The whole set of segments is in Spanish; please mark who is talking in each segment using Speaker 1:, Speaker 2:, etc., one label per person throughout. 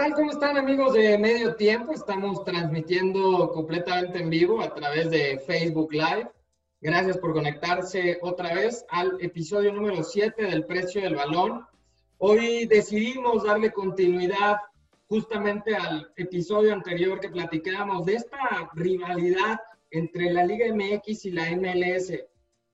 Speaker 1: tal? ¿Cómo están amigos de Medio Tiempo? Estamos transmitiendo completamente en vivo a través de Facebook Live. Gracias por conectarse otra vez al episodio número 7 del precio del balón. Hoy decidimos darle continuidad justamente al episodio anterior que platicábamos de esta rivalidad entre la Liga MX y la MLS.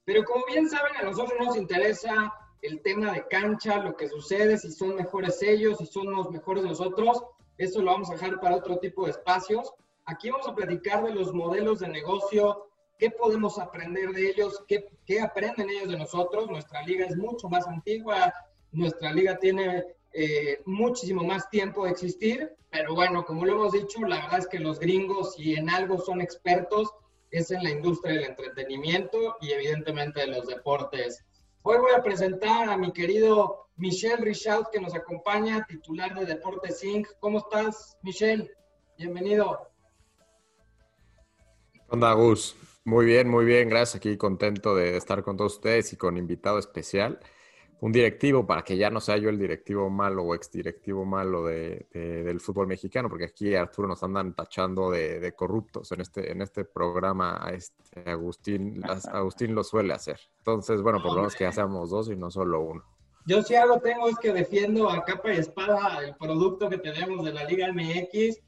Speaker 1: Pero como bien saben, a nosotros nos interesa el tema de cancha, lo que sucede, si son mejores ellos, si son los mejores nosotros. Eso lo vamos a dejar para otro tipo de espacios. Aquí vamos a platicar de los modelos de negocio, qué podemos aprender de ellos, qué, aprenden ellos de nosotros. Nuestra liga es mucho más antigua, nuestra liga tiene eh, muchísimo más tiempo de existir, pero bueno, como lo hemos dicho, la verdad es que los gringos, si en algo son expertos, es en la industria del entretenimiento y evidentemente de los deportes. Hoy voy a presentar a mi querido Michel Richaud, que nos acompaña, titular de Deportes Inc. ¿Cómo estás, Michel? Bienvenido.
Speaker 2: Hola, Gus? Muy bien, muy bien. Gracias. Aquí contento de estar con todos ustedes y con invitado especial un directivo para que ya no sea yo el directivo malo o exdirectivo malo de, del fútbol mexicano, porque aquí Arturo nos andan tachando de, corruptos en este, en este programa. A este Agustín, Agustín lo suele hacer. Entonces, bueno, por lo menos que ya seamos dos y no solo uno.
Speaker 1: Yo si algo tengo es que defiendo a capa y espada el producto que tenemos de la Liga MX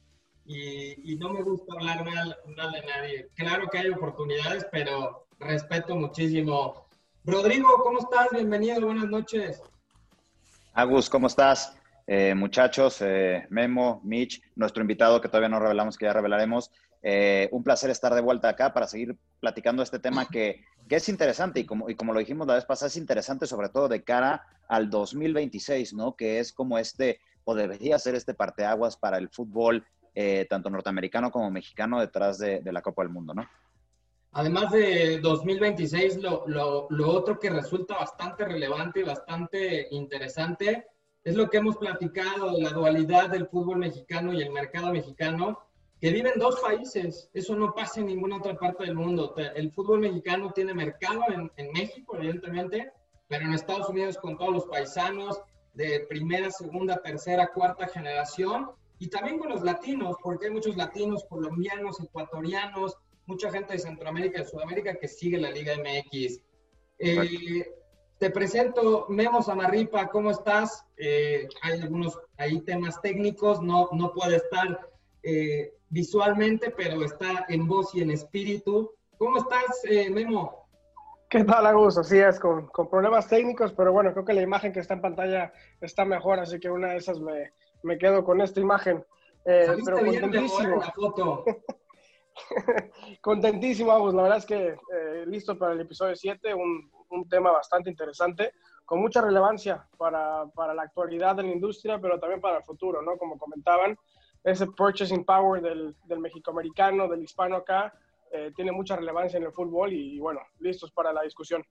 Speaker 1: y, y no me gusta hablar mal, mal de nadie. Claro que hay oportunidades, pero respeto muchísimo Rodrigo, ¿cómo estás? Bienvenido, buenas noches.
Speaker 3: Agus, ¿cómo estás? Eh, muchachos, eh, Memo, Mitch, nuestro invitado que todavía no revelamos, que ya revelaremos. Eh, un placer estar de vuelta acá para seguir platicando este tema que, que, es interesante y como, y como lo dijimos la vez pasada, es interesante sobre todo de cara al 2026, ¿no? Que es como este, o debería ser este parteaguas para el fútbol, tanto norteamericano como mexicano, detrás de, de la Copa del Mundo, ¿no?
Speaker 1: Además de 2026, lo, lo, lo, otro que resulta bastante relevante y bastante interesante es lo que hemos platicado de la dualidad del fútbol mexicano y el mercado mexicano, que viven dos países. Eso no pasa en ninguna otra parte del mundo. El fútbol mexicano tiene mercado en, en México, evidentemente, pero en Estados Unidos con todos los paisanos de primera, segunda, tercera, cuarta generación, y también con los latinos, porque hay muchos latinos, colombianos, ecuatorianos, mucha gente de Centroamérica y Sudamérica que sigue la Liga MX. Eh, te presento Memo Samarripa, ¿cómo estás? Eh, hay algunos ahí temas técnicos, no, no puede estar eh, visualmente, pero está en voz y en espíritu. ¿Cómo estás, Memo?
Speaker 4: ¿Qué tal, Agus? Así es, con, con, problemas técnicos, pero bueno, creo que la imagen que está en pantalla está mejor, así que una de esas me, me quedo con esta imagen.
Speaker 1: pero bien de la foto.
Speaker 4: Contentísimo, Agus. La verdad es que eh, listo para el episodio 7, un, un, tema bastante interesante, con mucha relevancia para, para, la actualidad de la industria, pero también para el futuro, ¿no? Como comentaban, ese purchasing power del, del mexicoamericano, del hispano acá, eh, tiene mucha relevancia en el fútbol y, bueno, listos para la discusión.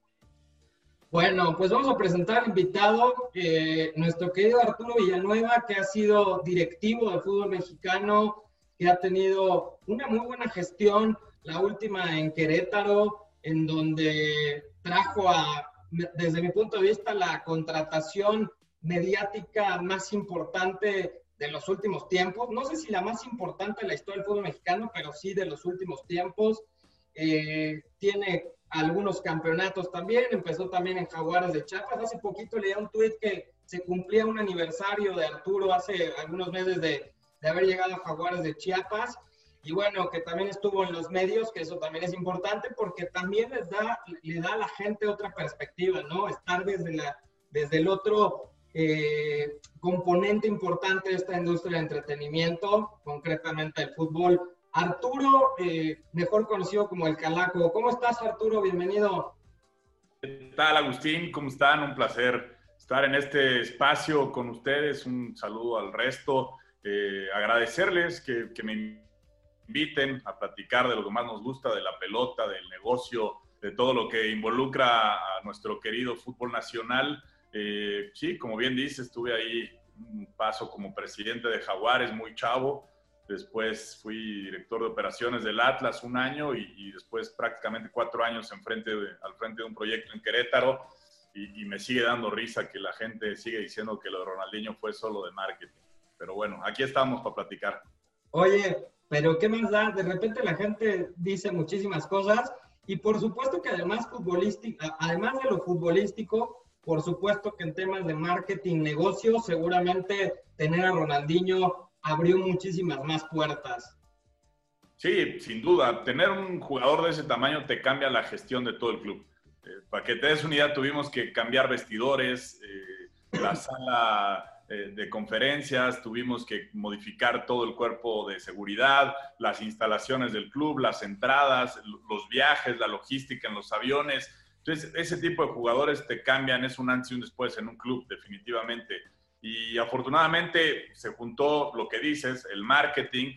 Speaker 1: Bueno, pues vamos a presentar al invitado, eh, nuestro querido Arturo Villanueva, que ha sido directivo del fútbol mexicano, que ha tenido una muy buena gestión, la última en Querétaro, en donde trajo a, desde mi punto de vista, la contratación mediática más importante de los últimos tiempos. No sé si la más importante de la historia del fútbol mexicano, pero sí de los últimos tiempos. Eh, tiene algunos campeonatos también, empezó también en Jaguares de Chiapas. Hace poquito leía un tuit que se cumplía un aniversario de Arturo hace algunos meses de de haber llegado a Jaguares de Chiapas y bueno, que también estuvo en los medios, que eso también es importante porque también les da, le da a la gente otra perspectiva, ¿no? Estar desde, la, desde el otro eh, componente importante de esta industria de entretenimiento, concretamente el fútbol. Arturo, eh, mejor conocido como el Calaco. ¿Cómo estás, Arturo? Bienvenido.
Speaker 5: ¿Qué tal, Agustín? ¿Cómo están? Un placer estar en este espacio con ustedes. Un saludo al resto. Eh, agradecerles que, me inviten a platicar de lo que más nos gusta, de la pelota, del negocio, de todo lo que involucra a nuestro querido fútbol nacional. Eh, sí, como bien dice, estuve ahí un paso como presidente de Jaguares, muy chavo. Después fui director de operaciones del Atlas un año y, después prácticamente cuatro años en frente al frente de un proyecto en Querétaro. Y, y, me sigue dando risa que la gente sigue diciendo que lo de Ronaldinho fue solo de marketing. Pero bueno, aquí estamos para platicar.
Speaker 1: Oye, pero ¿qué más da? De repente la gente dice muchísimas cosas y por supuesto que además futbolístico, además de lo futbolístico, por supuesto que en temas de marketing, negocio, seguramente tener a Ronaldinho abrió muchísimas más puertas.
Speaker 5: Sí, sin duda. Tener un jugador de ese tamaño te cambia la gestión de todo el club. Eh, para que te des una idea, tuvimos que cambiar vestidores, eh, la sala eh, de conferencias, tuvimos que modificar todo el cuerpo de seguridad, las instalaciones del club, las entradas, los viajes, la logística en los aviones. Entonces, ese tipo de jugadores te cambian, es un antes y un después en un club, definitivamente. Y afortunadamente se juntó lo que dices, el marketing,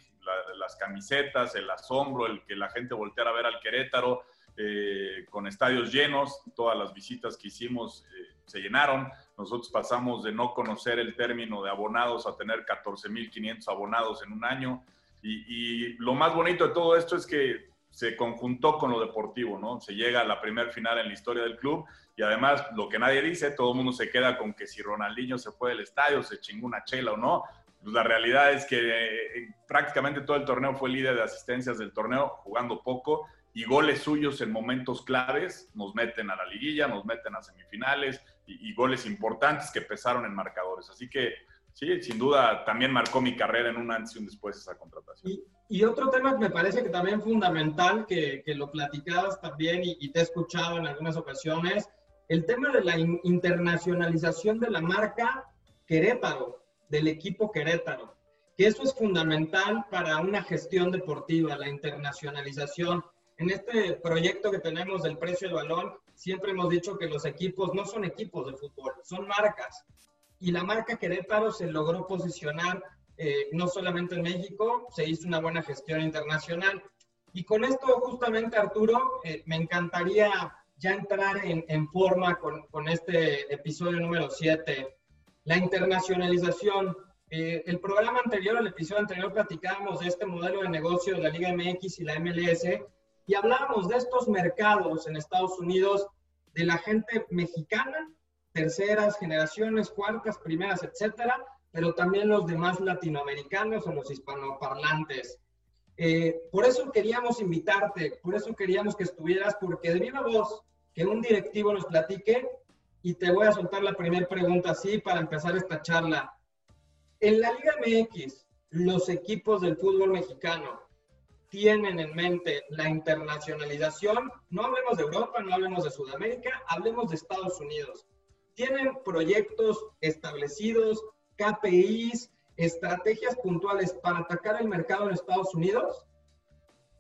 Speaker 5: las camisetas, el asombro, el que la gente volteara a ver al Querétaro, eh, con estadios llenos, todas las visitas que hicimos eh, se llenaron. Nosotros pasamos de no conocer el término de abonados a tener 14.500 abonados en un año. Y, lo más bonito de todo esto es que se conjuntó con lo deportivo, ¿no? Se llega a la primer final en la historia del club y además lo que nadie dice, todo el mundo se queda con que si Ronaldinho se fue del estadio, se chingó una chela o no. Pues la realidad es que eh, prácticamente todo el torneo fue líder de asistencias del torneo, jugando poco y goles suyos en momentos claves nos meten a la liguilla, nos meten a semifinales y, goles importantes que pesaron en marcadores. Así que sí, sin duda también marcó mi carrera en un antes y un después esa contratación.
Speaker 1: Y, otro tema que me parece que también fundamental, que, que lo platicabas también y, te he escuchado en algunas ocasiones, el tema de la internacionalización de la marca Querétaro, del equipo Querétaro, que eso es fundamental para una gestión deportiva, la internacionalización en este proyecto que tenemos del precio del balón, siempre hemos dicho que los equipos no son equipos de fútbol, son marcas. Y la marca Querétaro se logró posicionar eh, no solamente en México, se hizo una buena gestión internacional. Y con esto justamente, Arturo, eh, me encantaría ya entrar en, forma con, con, este episodio número 7, la internacionalización. Eh, el programa anterior, el episodio anterior, platicábamos de este modelo de negocio de la Liga MX y la MLS y hablábamos de estos mercados en Estados Unidos, de la gente mexicana, terceras generaciones, cuartas, primeras, etcétera, pero también los demás latinoamericanos o los hispanoparlantes. Eh, por eso queríamos invitarte, por eso queríamos que estuvieras, porque de viva voz, que un directivo nos platique, y te voy a soltar la primera pregunta así para empezar esta charla. En la Liga MX, los equipos del fútbol mexicano, tienen en mente la internacionalización, no hablemos de Europa, no hablemos de Sudamérica, hablemos de Estados Unidos. Tienen proyectos establecidos, KPIs, estrategias puntuales para atacar el mercado en Estados Unidos.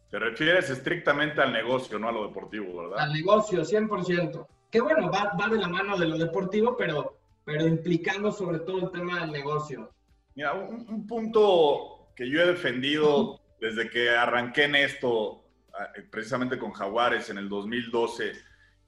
Speaker 5: Te refieres estrictamente al negocio, no a lo deportivo, ¿verdad?
Speaker 1: Al negocio, 100%. Que bueno, va, va de la mano de lo deportivo, pero, pero implicando sobre todo el tema del negocio.
Speaker 5: Mira, un, un punto que yo he defendido desde que arranqué en esto, eh, precisamente con Jaguares en el 2012,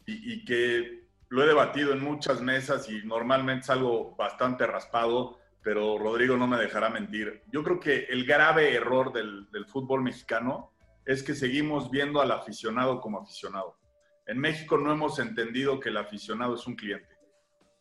Speaker 5: y, que lo he debatido en muchas mesas y normalmente es algo bastante raspado, pero Rodrigo no me dejará mentir. Yo creo que el grave error del, del fútbol mexicano es que seguimos viendo al aficionado como aficionado. En México no hemos entendido que el aficionado es un cliente.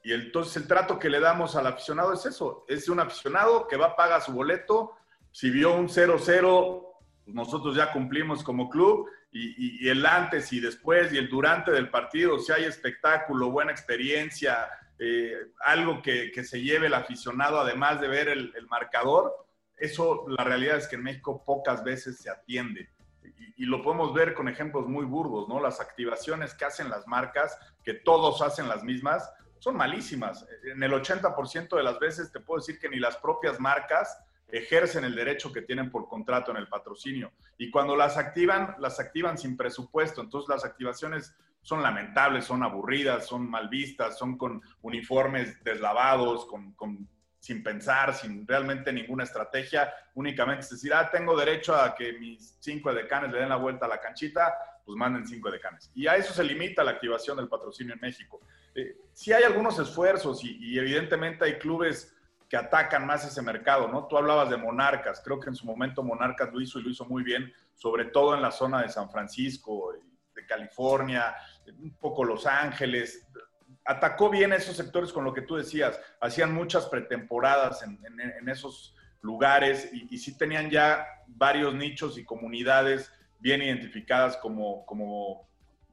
Speaker 5: Y entonces el trato que le damos al aficionado es eso, es un aficionado que va, a pagar su boleto, si vio un 0-0, pues nosotros ya cumplimos como club y, el antes y después y el durante del partido, si hay espectáculo, buena experiencia, eh, algo que, se lleve el aficionado además de ver el, marcador, eso la realidad es que en México pocas veces se atiende. Y, y, lo podemos ver con ejemplos muy burdos, ¿no? Las activaciones que hacen las marcas, que todos hacen las mismas, son malísimas. En el 80% de las veces te puedo decir que ni las propias marcas ejercen el derecho que tienen por contrato en el patrocinio. Y cuando las activan, las activan sin presupuesto. Entonces las activaciones son lamentables, son aburridas, son mal vistas, son con uniformes deslavados, con, sin pensar, sin realmente ninguna estrategia. Únicamente es decir, ah, tengo derecho a que mis cinco decanes le den la vuelta a la canchita, pues manden cinco decanes. Y a eso se limita la activación del patrocinio en México. Eh, sí hay algunos esfuerzos y evidentemente hay clubes que atacan más ese mercado, ¿no? Tú hablabas de Monarcas, creo que en su momento Monarcas lo hizo y lo hizo muy bien, sobre todo en la zona de San Francisco, de California, un poco Los Ángeles. Atacó bien esos sectores con lo que tú decías, hacían muchas pretemporadas en, esos lugares y, sí tenían ya varios nichos y comunidades bien identificadas como, como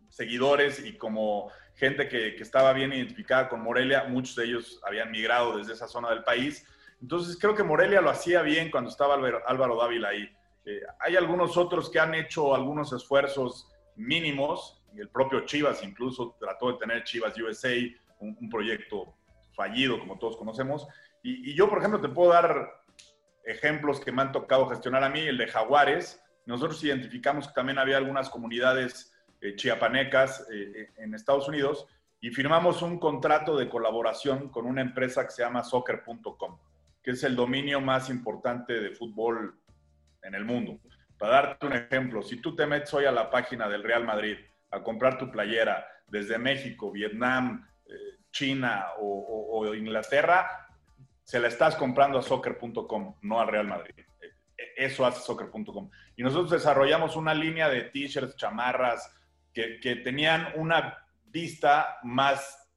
Speaker 5: seguidores y como gente que, que, estaba bien identificada con Morelia. Muchos de ellos habían migrado desde esa zona del país. Entonces creo que Morelia lo hacía bien cuando estaba Álvaro, Dávila ahí. Eh, hay algunos otros que han hecho algunos esfuerzos mínimos, el propio Chivas incluso trató de tener Chivas USA, un, proyecto fallido como todos conocemos. Y, y, yo, por ejemplo, te puedo dar ejemplos que me han tocado gestionar a mí, el de Jaguares. Nosotros identificamos que también había algunas comunidades eh, chiapanecas eh, eh, en Estados Unidos y firmamos un contrato de colaboración con una empresa que se llama soccer.com, que es el dominio más importante de fútbol en el mundo. Para darte un ejemplo, si tú te metes hoy a la página del Real Madrid a comprar tu playera desde México, Vietnam, China o, Inglaterra, se la estás comprando a soccer.com, no al Real Madrid. Eso hace soccer.com. Y nosotros desarrollamos una línea de t-shirts, chamarras, que, tenían una vista más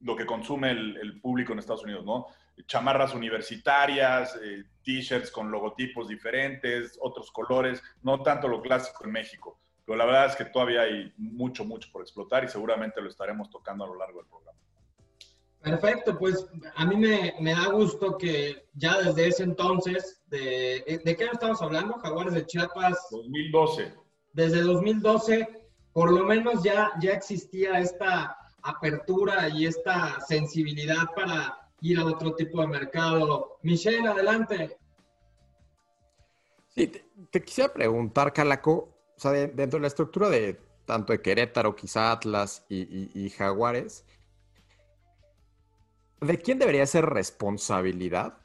Speaker 5: lo que consume el, público en Estados Unidos, ¿no? Chamarras universitarias, eh, t-shirts con logotipos diferentes, otros colores, no tanto lo clásico en México. Pero la verdad es que todavía hay mucho, mucho por explotar y seguramente lo estaremos tocando a lo largo del programa.
Speaker 1: Perfecto, pues a mí me, me da gusto que ya desde ese entonces, de, ¿de qué estamos hablando? Jaguares de Chiapas.
Speaker 5: 2012.
Speaker 1: Desde 2012 por lo menos ya, ya existía esta apertura y esta sensibilidad para ir a otro tipo de mercado. Michelle, adelante.
Speaker 2: Sí, te, quisiera preguntar, Calaco, dentro de la estructura de tanto de Querétaro, quizá Atlas y Jaguares, ¿de quién debería ser responsabilidad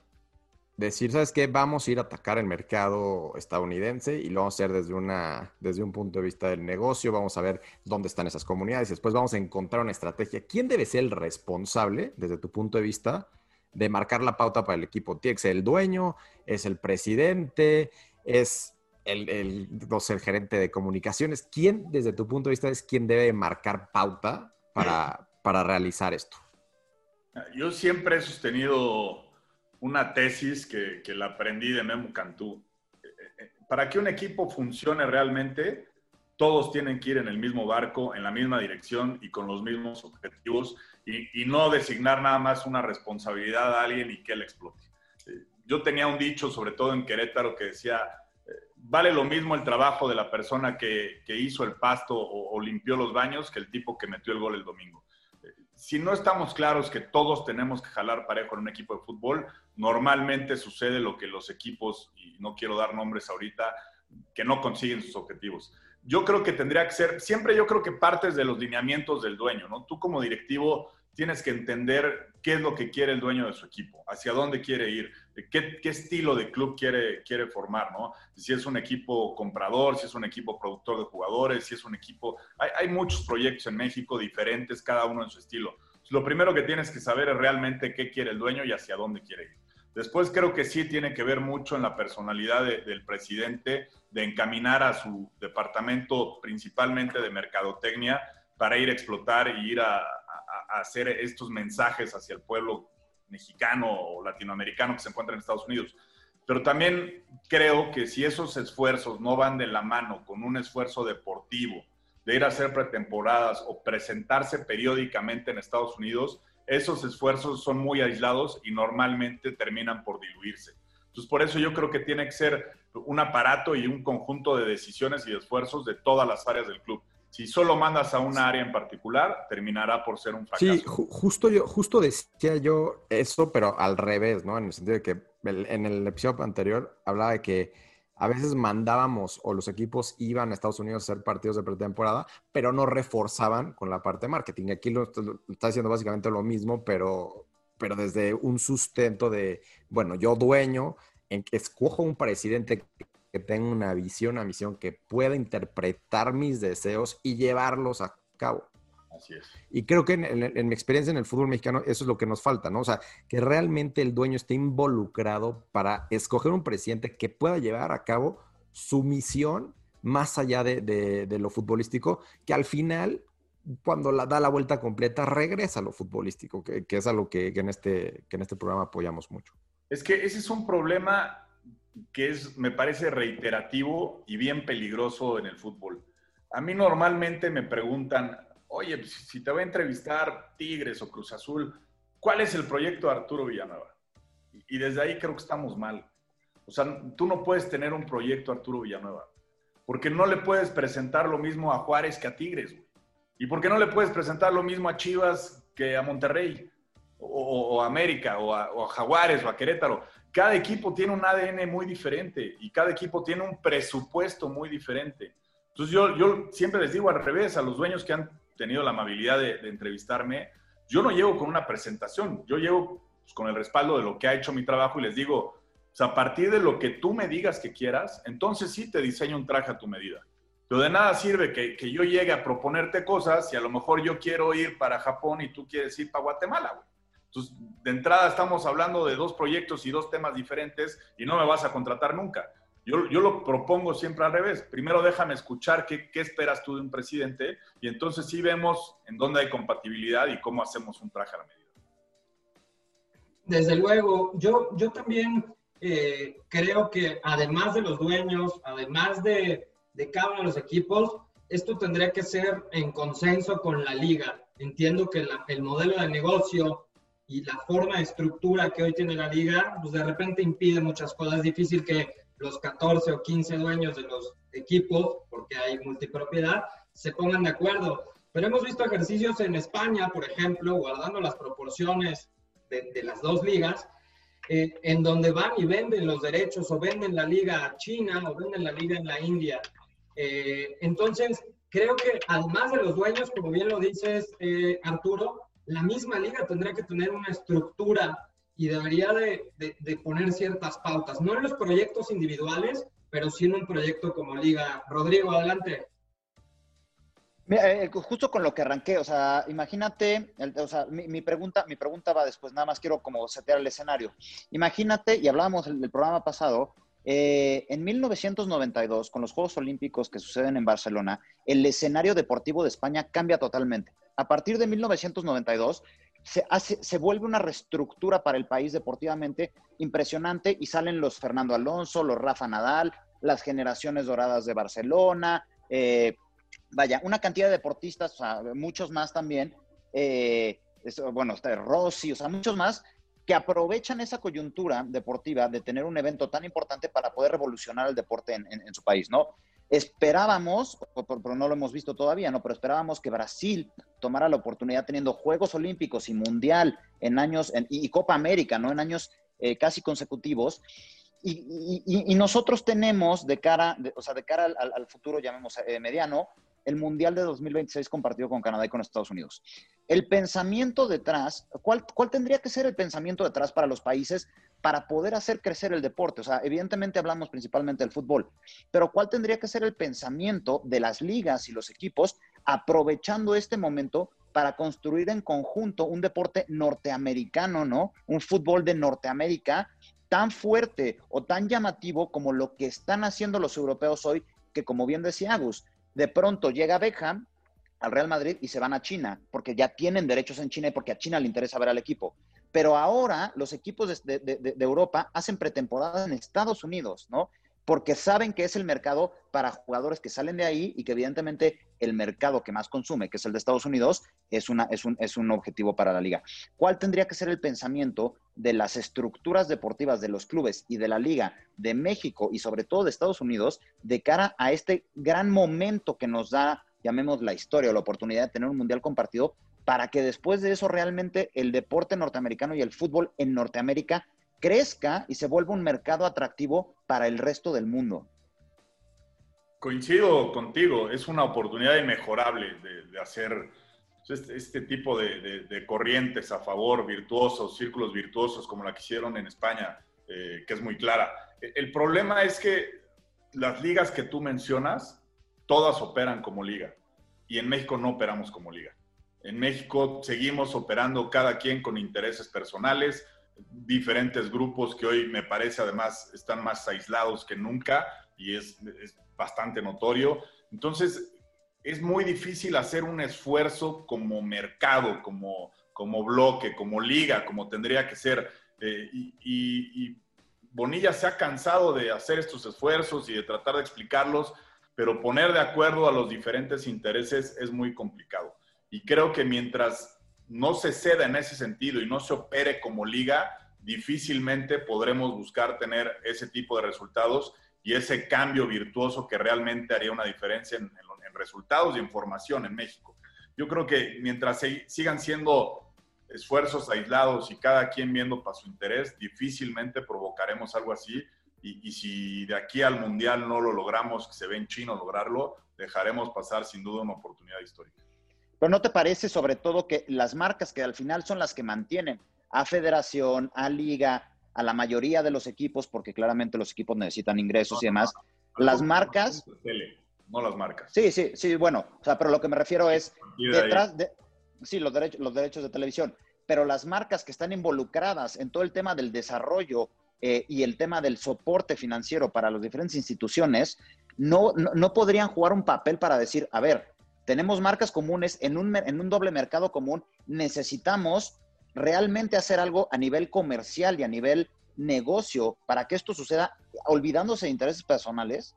Speaker 2: decir, ¿sabes qué? Vamos a ir a atacar el mercado estadounidense y lo vamos a hacer desde, una, desde un punto de vista del negocio, vamos a ver dónde están esas comunidades, después vamos a encontrar una estrategia. ¿Quién debe ser el responsable, desde tu punto de vista, de marcar la pauta para el equipo? ¿Tiene que el dueño? ¿Es el presidente? ¿Es el, el, el gerente de comunicaciones? ¿Quién, desde tu punto de vista, es quien debe marcar pauta para, para realizar esto?
Speaker 5: Yo siempre he sostenido una tesis que, que la aprendí de Memo Cantú. Eh, eh, para que un equipo funcione realmente, todos tienen que ir en el mismo barco, en la misma dirección y con los mismos objetivos y, y no designar nada más una responsabilidad a alguien y que él explote. Eh, yo tenía un dicho, sobre todo en Querétaro, que decía, vale lo mismo el trabajo de la persona que, que hizo el pasto o, o, limpió los baños que el tipo que metió el gol el domingo. Si no estamos claros que todos tenemos que jalar parejo en un equipo de fútbol, normalmente sucede lo que los equipos, y no quiero dar nombres ahorita, que no consiguen sus objetivos. Yo creo que tendría que ser, siempre yo creo que partes de los lineamientos del dueño, ¿no? Tú como directivo tienes que entender qué es lo que quiere el dueño de su equipo, hacia dónde quiere ir, qué, estilo de club quiere, quiere formar, ¿no? Si es un equipo comprador, si es un equipo productor de jugadores, si es un equipo... Hay, hay muchos proyectos en México diferentes, cada uno en su estilo. Lo primero que tienes que saber es realmente qué quiere el dueño y hacia dónde quiere ir. Después creo que sí tiene que ver mucho en la personalidad del presidente de encaminar a su departamento principalmente de mercadotecnia para ir a explotar y ir a, hacer estos mensajes hacia el pueblo mexicano o latinoamericano que se encuentra en Estados Unidos. Pero también creo que si esos esfuerzos no van de la mano con un esfuerzo deportivo, de ir a hacer pretemporadas o presentarse periódicamente en Estados Unidos, esos esfuerzos son muy aislados y normalmente terminan por diluirse. Entonces, por eso yo creo que tiene que ser un aparato y un conjunto de decisiones y de esfuerzos de todas las áreas del club. Si solo mandas a una área en particular, terminará por ser un fracaso.
Speaker 2: Sí, justo yo, justo decía yo eso, pero al revés, ¿no? En el sentido de que en el episodio anterior hablaba de que a veces mandábamos o los equipos iban a Estados Unidos a hacer partidos de pretemporada, pero no reforzaban con la parte de marketing. Aquí lo, está haciendo básicamente lo mismo, pero, pero desde un sustento de, bueno, yo dueño, en que escojo un presidente que tenga una visión, una misión, que pueda interpretar mis deseos y llevarlos a cabo.
Speaker 5: Así es.
Speaker 2: Y creo que en, mi experiencia en el fútbol mexicano eso es lo que nos falta, ¿no? O sea, que realmente el dueño esté involucrado para escoger un presidente que pueda llevar a cabo su misión más allá de, lo futbolístico, que al final, cuando la, da la vuelta completa, regresa a lo futbolístico, que, es algo que, en este, que en este programa apoyamos mucho.
Speaker 5: Es que ese es un problema que es, me parece reiterativo y bien peligroso en el fútbol. A mí normalmente me preguntan, oye, pues, si te va a entrevistar Tigres o Cruz Azul, ¿cuál es el proyecto de Arturo Villanueva? Y desde ahí creo que estamos mal. O sea, tú no puedes tener un proyecto Arturo Villanueva, porque no le puedes presentar lo mismo a Juárez que a Tigres, güey. ¿Y por qué no le puedes presentar lo mismo a Chivas que a Monterrey? O, a América, o a, o a, Jaguares, o a Querétaro. Cada equipo tiene un ADN muy diferente y cada equipo tiene un presupuesto muy diferente. Entonces yo, yo siempre les digo al revés a los dueños que han tenido la amabilidad de, entrevistarme, yo no llego con una presentación, yo llego pues, con el respaldo de lo que ha hecho mi trabajo y les digo, pues, a partir de lo que tú me digas que quieras, entonces sí te diseño un traje a tu medida. Pero de nada sirve que, que, yo llegue a proponerte cosas y a lo mejor yo quiero ir para Japón y tú quieres ir para Guatemala, Entonces, de entrada estamos hablando de dos proyectos y dos temas diferentes y no me vas a contratar nunca. Yo, yo lo propongo siempre al revés. Primero déjame escuchar qué, qué, esperas tú de un presidente y entonces sí vemos en dónde hay compatibilidad y cómo hacemos un traje a la medida.
Speaker 1: Desde luego, yo, yo también eh, creo que además de los dueños, además de, de cada uno de los equipos, esto tendría que ser en consenso con la liga. Entiendo que el modelo de negocio y la forma de estructura que hoy tiene la liga, pues de repente impide muchas cosas. Es difícil que los 14 o 15 dueños de los equipos, porque hay multipropiedad, se pongan de acuerdo. Pero hemos visto ejercicios en España, por ejemplo, guardando las proporciones de, de las dos ligas, eh, en donde van y venden los derechos o venden la liga a China o venden la liga en la India. Eh, entonces, creo que además de los dueños, como bien lo dices, eh, Arturo, la misma liga tendría que tener una estructura y debería de, de, poner ciertas pautas, no en los proyectos individuales, pero sí en un proyecto como liga. Rodrigo, adelante.
Speaker 3: Eh, justo con lo que arranqué, o sea, imagínate, o sea, mi, pregunta, mi pregunta va después, nada más quiero como setear el escenario. Imagínate, y hablábamos del, programa pasado, eh, en 1992, con los Juegos Olímpicos que suceden en Barcelona, el escenario deportivo de España cambia totalmente. A partir de 1992, se, hace, se vuelve una reestructura para el país deportivamente impresionante y salen los Fernando Alonso, los Rafa Nadal, las generaciones doradas de Barcelona, eh, vaya, una cantidad de deportistas, muchos más también, eh, bueno, está Rossi, o sea, muchos más que aprovechan esa coyuntura deportiva de tener un evento tan importante para poder revolucionar el deporte en, su país, ¿no? Esperábamos, pero no lo hemos visto todavía, ¿no? Pero esperábamos que Brasil tomara la oportunidad teniendo Juegos Olímpicos y Mundial en años, y, Copa América, ¿no? En años eh, casi consecutivos. Y, nosotros tenemos de cara, o sea, de cara al, futuro, llamemos eh, mediano, el Mundial de 2026 compartido con Canadá y con Estados Unidos. El pensamiento detrás, ¿cuál, ¿cuál tendría que ser el pensamiento detrás para los países para poder hacer crecer el deporte? O sea, evidentemente hablamos principalmente del fútbol, pero ¿cuál tendría que ser el pensamiento de las ligas y los equipos aprovechando este momento para construir en conjunto un deporte norteamericano, ¿no? Un fútbol de Norteamérica tan fuerte o tan llamativo como lo que están haciendo los europeos hoy, que como bien decía Agus, de pronto llega Beckham al Real Madrid y se van a China, porque ya tienen derechos en China y porque a China le interesa ver al equipo. Pero ahora los equipos de, Europa hacen pretemporada en Estados Unidos, ¿no? porque saben que es el mercado para jugadores que salen de ahí y que evidentemente el mercado que más consume, que es el de Estados Unidos, es, una, es, un, es un objetivo para la liga. ¿Cuál tendría que ser el pensamiento de las estructuras deportivas de los clubes y de la liga de México y sobre todo de Estados Unidos de cara a este gran momento que nos da, llamemos la historia o la oportunidad de tener un mundial compartido para que después de eso realmente el deporte norteamericano y el fútbol en Norteamérica crezca y se vuelva un mercado atractivo para el resto del mundo.
Speaker 5: Coincido contigo, es una oportunidad inmejorable de, hacer este, este tipo de, corrientes a favor, virtuosos, círculos virtuosos como la que hicieron en España, eh, que es muy clara. El problema es que las ligas que tú mencionas, todas operan como liga y en México no operamos como liga. En México seguimos operando cada quien con intereses personales, diferentes grupos que hoy me parece además están más aislados que nunca y es, bastante notorio. Entonces, es muy difícil hacer un esfuerzo como mercado, como, como bloque, como liga, como tendría que ser. Eh, y, Bonilla se ha cansado de hacer estos esfuerzos y de tratar de explicarlos, pero poner de acuerdo a los diferentes intereses es muy complicado. Y creo que mientras no se ceda en ese sentido y no se opere como liga, difícilmente podremos buscar tener ese tipo de resultados y ese cambio virtuoso que realmente haría una diferencia en, resultados y en formación en México. Yo creo que mientras sigan siendo esfuerzos aislados y cada quien viendo para su interés, difícilmente provocaremos algo así. Y, y, si de aquí al Mundial no lo logramos, que se ve en chino lograrlo, dejaremos pasar sin duda una oportunidad histórica.
Speaker 3: Pero ¿no te parece sobre todo que las marcas que al final son las que mantienen a federación, a liga, a la mayoría de los equipos, porque claramente los equipos necesitan ingresos y demás. Las marcas...
Speaker 5: No las marcas.
Speaker 3: Sí, sí, sí, bueno, o sea, pero lo que me refiero es detrás de... Sí, los derechos, los derechos de televisión, pero las marcas que están involucradas en todo el tema del desarrollo eh, y el tema del soporte financiero para las diferentes instituciones, no, no, podrían jugar un papel para decir, a ver, tenemos marcas comunes en un, en un doble mercado común, necesitamos realmente hacer algo a nivel comercial y a nivel negocio para que esto suceda olvidándose de intereses personales?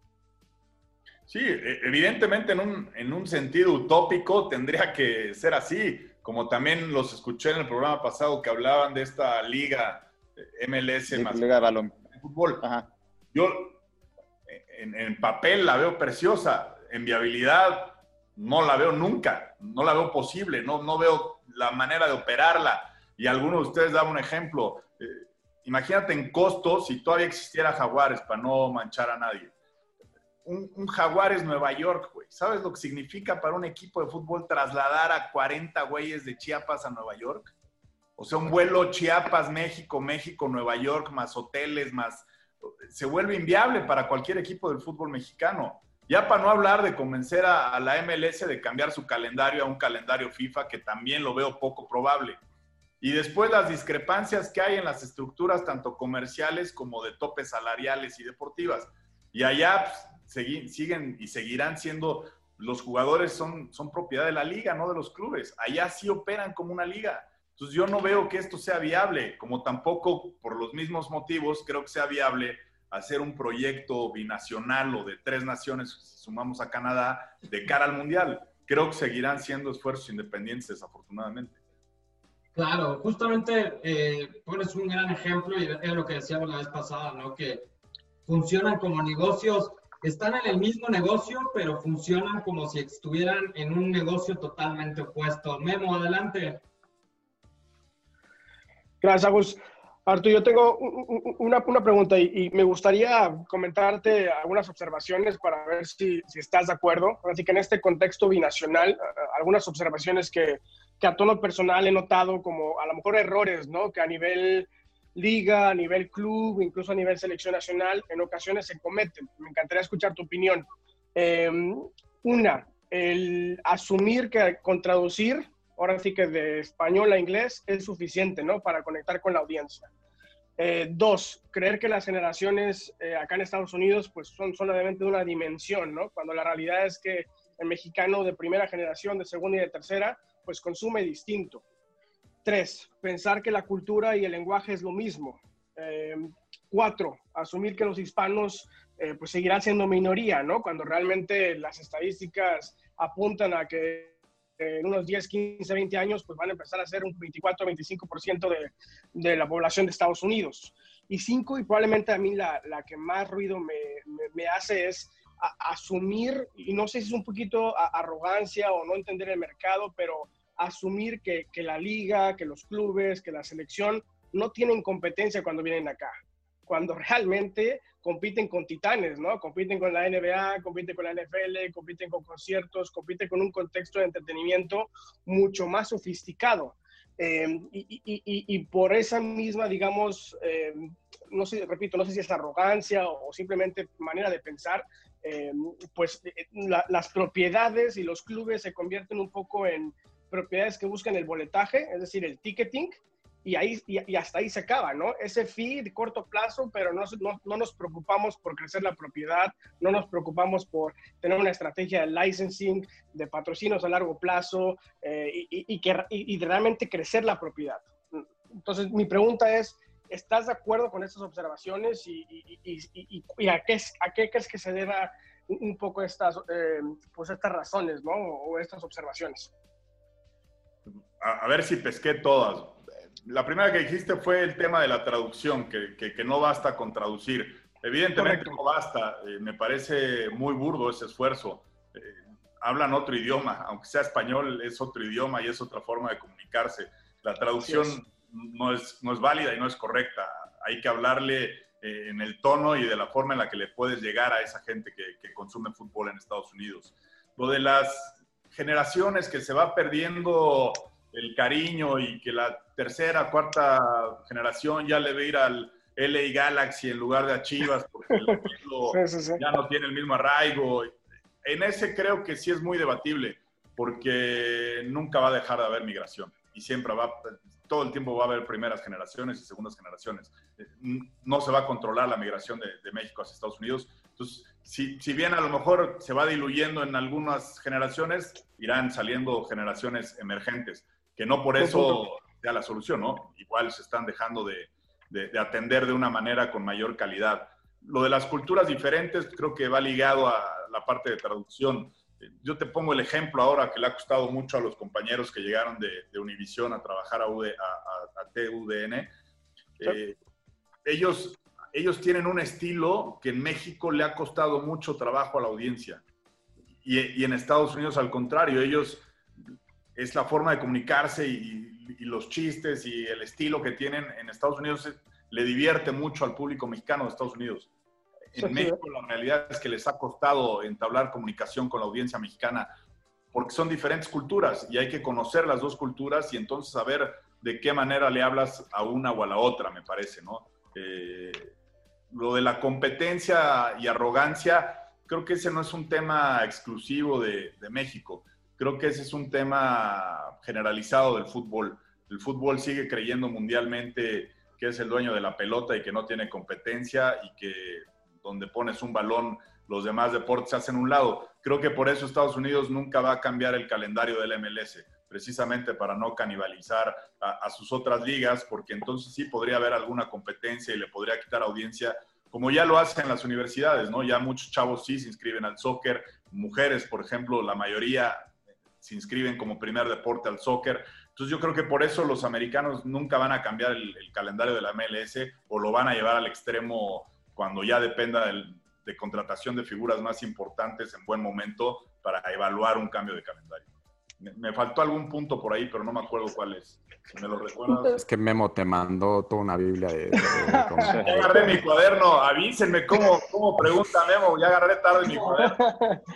Speaker 5: Sí, e, evidentemente en un, en un sentido utópico tendría que ser así, como también los escuché en el programa pasado que hablaban de esta liga eh, MLS
Speaker 3: más liga de balón.
Speaker 5: fútbol. Yo en, en, papel la veo preciosa, en viabilidad no la veo nunca, no la veo posible, no, no veo la manera de operarla y alguno de ustedes daba un ejemplo. Eh, imagínate en costos si todavía existiera Jaguares para no manchar a nadie. Un, un, Jaguares Nueva York, güey. ¿Sabes lo que significa para un equipo de fútbol trasladar a 40 güeyes de Chiapas a Nueva York? O sea, un vuelo Chiapas, México, México, Nueva York, más hoteles, más... Se vuelve inviable para cualquier equipo del fútbol mexicano. Ya para no hablar de convencer a, la MLS de cambiar su calendario a un calendario FIFA, que también lo veo poco probable. Y después las discrepancias que hay en las estructuras tanto comerciales como de topes salariales y deportivas. Y allá pues, siguen y seguirán siendo, los jugadores son, son propiedad de la liga, no de los clubes. Allá sí operan como una liga. Entonces yo no veo que esto sea viable, como tampoco por los mismos motivos creo que sea viable hacer un proyecto binacional o de tres naciones, si sumamos a Canadá, de cara al Mundial. Creo que seguirán siendo esfuerzos independientes, desafortunadamente.
Speaker 1: Claro, justamente eh, pones un gran ejemplo y es lo que decíamos la vez pasada, ¿no? Que funcionan como negocios, están en el mismo negocio, pero funcionan como si estuvieran en un negocio totalmente opuesto. Memo, adelante.
Speaker 4: Gracias, Agus. Arturo, yo tengo una, una pregunta y, me gustaría comentarte algunas observaciones para ver si, si, estás de acuerdo. Así que en este contexto binacional, algunas observaciones que, que a tono personal he notado como a lo mejor errores, ¿no? Que a nivel liga, a nivel club, incluso a nivel selección nacional, en ocasiones se cometen. Me encantaría escuchar tu opinión. Em, una, el asumir que con traducir, ahora sí que de español a inglés, es suficiente, ¿no? Para conectar con la audiencia. Eh, dos, creer que las generaciones eh, acá en Estados Unidos pues son solamente de una dimensión, ¿no? Cuando la realidad es que el mexicano de primera generación, de segunda y de tercera, pues consume distinto. Tres, pensar que la cultura y el lenguaje es lo mismo. Eh, cuatro, asumir que los hispanos eh, pues seguirán siendo minoría, ¿no? Cuando realmente las estadísticas apuntan a que en unos 10, 15, 20 años pues van a empezar a ser un 24, 25% de, de la población de Estados Unidos. Y cinco, y probablemente a mí la, la que más ruido me, me, hace es asumir, y no sé si es un poquito arrogancia o no entender el mercado, pero asumir que, que, la liga, que los clubes, que la selección no tienen competencia cuando vienen acá, cuando realmente compiten con titanes, ¿no? Compiten con la NBA, compiten con la NFL, compiten con conciertos, compiten con un contexto de entretenimiento mucho más sofisticado. Eh, y, y, y, por esa misma, digamos, eh, no sé, repito, no sé si es arrogancia o, simplemente manera de pensar, eh, pues las propiedades y los clubes se convierten un poco en, propiedades que buscan el boletaje, es decir, el ticketing, y, ahí, y, hasta ahí se acaba, ¿no? Ese fee de corto plazo, pero no, no, nos preocupamos por crecer la propiedad, no nos preocupamos por tener una estrategia de licensing, de patrocinios a largo plazo eh, y, y, que, y realmente crecer la propiedad. Entonces, mi pregunta es, ¿estás de acuerdo con estas observaciones y, y, a, qué, a qué crees que se deba un poco estas, eh, pues estas razones, ¿no? O estas observaciones.
Speaker 5: A, ver si pesqué todas. La primera que dijiste fue el tema de la traducción, que, que, no basta con traducir. Evidentemente no basta, eh, me parece muy burdo ese esfuerzo. Eh, hablan otro idioma, aunque sea español, es otro idioma y es otra forma de comunicarse. La traducción no, es, no es válida y no es correcta. Hay que hablarle eh, en el tono y de la forma en la que le puedes llegar a esa gente que, consume fútbol en Estados Unidos. Lo de las generaciones que se va perdiendo el cariño y que la tercera, cuarta generación ya le ve ir al LA Galaxy en lugar de a Chivas porque el ya no tiene el mismo arraigo. En ese creo que sí es muy debatible porque nunca va a dejar de haber migración y siempre va, todo el tiempo va a haber primeras generaciones y segundas generaciones. No se va a controlar la migración de, México hacia Estados Unidos. Entonces, si, si, bien a lo mejor se va diluyendo en algunas generaciones, irán saliendo generaciones emergentes, que no por eso sea la solución, ¿no? Igual se están dejando de, de, atender de una manera con mayor calidad. Lo de las culturas diferentes creo que va ligado a la parte de traducción. Yo te pongo el ejemplo ahora que le ha costado mucho a los compañeros que llegaron de, de Univisión a trabajar a, a, TUDN. Eh, ellos, ellos tienen un estilo que en México le ha costado mucho trabajo a la audiencia. Y, y en Estados Unidos, al contrario, ellos es la forma de comunicarse y, y, los chistes y el estilo que tienen en Estados Unidos le divierte mucho al público mexicano de Estados Unidos. En México la realidad es que les ha costado entablar comunicación con la audiencia mexicana porque son diferentes culturas y hay que conocer las dos culturas y entonces saber de qué manera le hablas a una o a la otra, me parece, ¿no? Eh, lo de la competencia y arrogancia, creo que ese no es un tema exclusivo de, de México. Creo que ese es un tema generalizado del fútbol. El fútbol sigue creyendo mundialmente que es el dueño de la pelota y que no tiene competencia y que donde pones un balón, los demás deportes se hacen un lado. Creo que por eso Estados Unidos nunca va a cambiar el calendario del MLS, precisamente para no canibalizar a, sus otras ligas, porque entonces sí podría haber alguna competencia y le podría quitar audiencia, como ya lo hacen las universidades, ¿no? Ya muchos chavos sí se inscriben al soccer, mujeres, por ejemplo, la mayoría se inscriben como primer deporte al soccer. Entonces yo creo que por eso los americanos nunca van a cambiar el, calendario de la MLS o lo van a llevar al extremo cuando ya dependa de contratación de figuras más importantes en buen momento para evaluar un cambio de calendario. Me, faltó algún punto por ahí, pero no me acuerdo cuál es. Si me lo recuerdas.
Speaker 2: Es que Memo te mandó toda una Biblia de.
Speaker 5: ya agarré mi cuaderno. Avísenme cómo, cómo pregunta Memo. Ya agarré tarde mi cuaderno.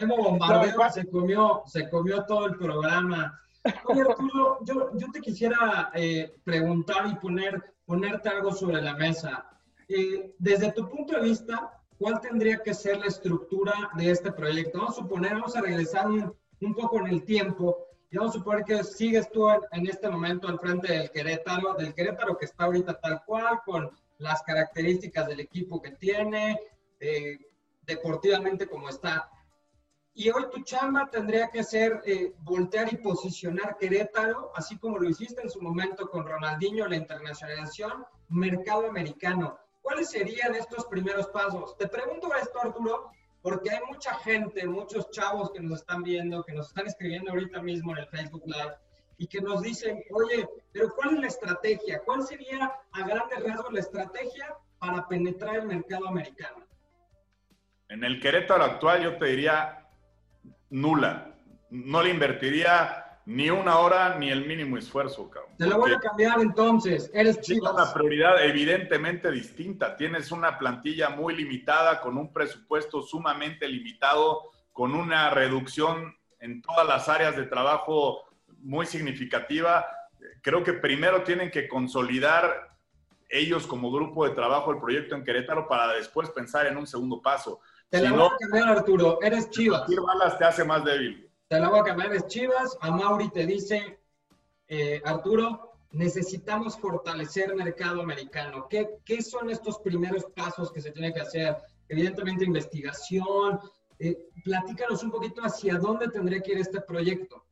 Speaker 1: Memo Bombardeo se comió, se comió todo el programa. Oye, Arturo, yo, yo te quisiera eh, preguntar y poner, ponerte algo sobre la mesa. Eh, desde tu punto de vista, ¿cuál tendría que ser la estructura de este proyecto? Vamos a suponer, vamos a regresar un, un poco en el tiempo y vamos a suponer que sigues tú en, este momento al frente del Querétaro, del Querétaro que está ahorita tal cual, con las características del equipo que tiene, eh, deportivamente como está. Y hoy tu chamba tendría que ser eh, voltear y posicionar Querétaro, así como lo hiciste en su momento con Ronaldinho, la internacionalización, mercado americano. ¿Cuáles serían estos primeros pasos? Te pregunto esto, Arturo, porque hay mucha gente, muchos chavos que nos están viendo, que nos están escribiendo ahorita mismo en el Facebook Live y que nos dicen, oye, pero ¿cuál es la estrategia? ¿Cuál sería a grandes rasgos la estrategia para penetrar el mercado americano?
Speaker 5: En el Querétaro actual yo te diría nula. No le invertiría ni una hora ni el mínimo esfuerzo, cabrón.
Speaker 1: Te lo voy a cambiar entonces. Eres
Speaker 5: Chivas. una prioridad evidentemente distinta. Tienes una plantilla muy limitada, con un presupuesto sumamente limitado, con una reducción en todas las áreas de trabajo muy significativa. Creo que primero tienen que consolidar ellos como grupo de trabajo el proyecto en Querétaro para después pensar en un segundo paso.
Speaker 1: Te la voy a cambiar, Arturo. Eres Chivas.
Speaker 5: balas te hace más débil
Speaker 1: te la a cambiar, es Chivas. A Mauri te dice, eh, Arturo, necesitamos fortalecer mercado americano. ¿Qué, ¿Qué, son estos primeros pasos que se tiene que hacer? Evidentemente, investigación. Eh, platícanos un poquito hacia dónde tendría que ir este proyecto.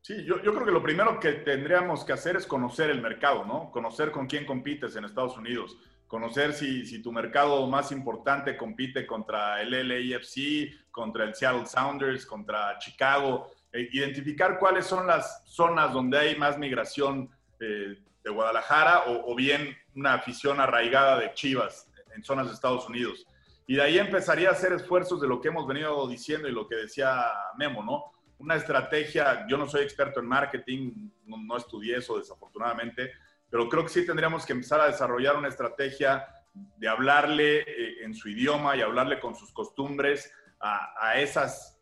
Speaker 5: Sí, yo, yo, creo que lo primero que tendríamos que hacer es conocer el mercado, ¿no? Conocer con quién compites en Estados Unidos, conocer si, si tu mercado más importante compite contra el LAFC, contra el Seattle Sounders, contra Chicago, e identificar cuáles son las zonas donde hay más migración eh, de Guadalajara o, o bien una afición arraigada de Chivas en zonas de Estados Unidos. Y de ahí empezaría a hacer esfuerzos de lo que hemos venido diciendo y lo que decía Memo, ¿no? una estrategia, yo no soy experto en marketing, no, estudié eso desafortunadamente, pero creo que sí tendríamos que empezar a desarrollar una estrategia de hablarle eh, en su idioma y hablarle con sus costumbres a, a esas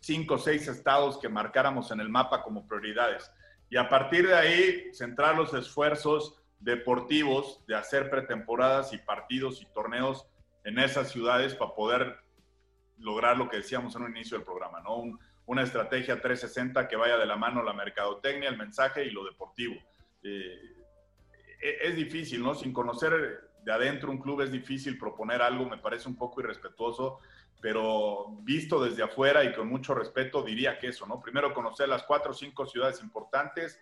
Speaker 5: cinco o seis estados que marcáramos en el mapa como prioridades. Y a partir de ahí, centrar los esfuerzos deportivos de hacer pretemporadas y partidos y torneos en esas ciudades para poder lograr lo que decíamos en un inicio del programa, ¿no? Un, una estrategia 360 que vaya de la mano la mercadotecnia, el mensaje y lo deportivo. Eh, es difícil, ¿no? Sin conocer de adentro un club es difícil proponer algo, me parece un poco irrespetuoso, pero visto desde afuera y con mucho respeto diría que eso, ¿no? Primero conocer las cuatro o cinco ciudades importantes,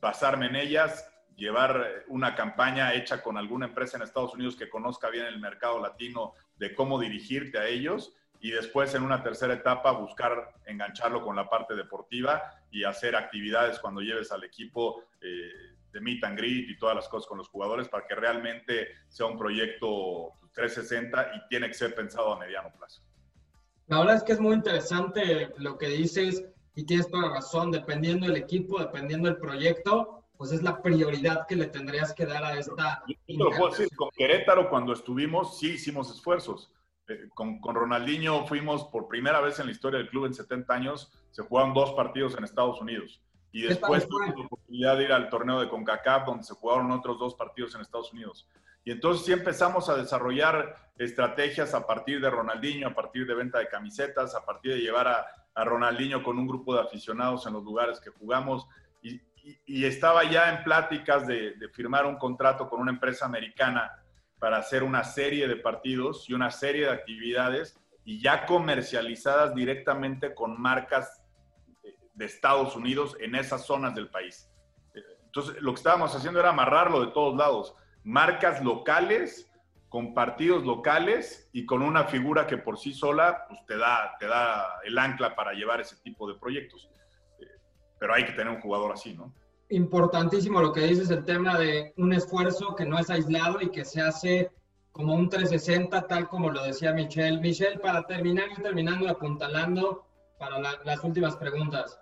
Speaker 5: basarme en ellas, llevar una campaña hecha con alguna empresa en Estados Unidos que conozca bien el mercado latino de cómo dirigirte a ellos y después en una tercera etapa buscar engancharlo con la parte deportiva y hacer actividades cuando lleves al equipo eh, de meet and greet y todas las cosas con los jugadores para que realmente sea un proyecto 360 y tiene que ser pensado a mediano plazo.
Speaker 1: La verdad es que es muy interesante lo que dices y tienes toda la razón, dependiendo del equipo, dependiendo del proyecto, pues es la prioridad que le tendrías que dar a esta...
Speaker 5: Yo lo puedo decir, con Querétaro cuando estuvimos sí hicimos esfuerzos eh, con, con, Ronaldinho fuimos por primera vez en la historia del club en 70 años, se jugaron dos partidos en Estados Unidos. Y después tuve la oportunidad de ir al torneo de CONCACAF, donde se jugaron otros dos partidos en Estados Unidos. Y entonces sí empezamos a desarrollar estrategias a partir de Ronaldinho, a partir de venta de camisetas, a partir de llevar a, a Ronaldinho con un grupo de aficionados en los lugares que jugamos. Y, y, y estaba ya en pláticas de, de firmar un contrato con una empresa americana para hacer una serie de partidos y una serie de actividades y ya comercializadas directamente con marcas de Estados Unidos en esas zonas del país. Entonces, lo que estábamos haciendo era amarrarlo de todos lados. Marcas locales, con partidos locales y con una figura que por sí sola pues, te, da, te da el ancla para llevar ese tipo de proyectos. Pero hay que tener un jugador así, ¿no?
Speaker 1: importantísimo lo que dices, el tema de un esfuerzo que no es aislado y que se hace como un 360, tal como lo decía Michelle. Michelle, para terminar y terminando apuntalando para las últimas preguntas.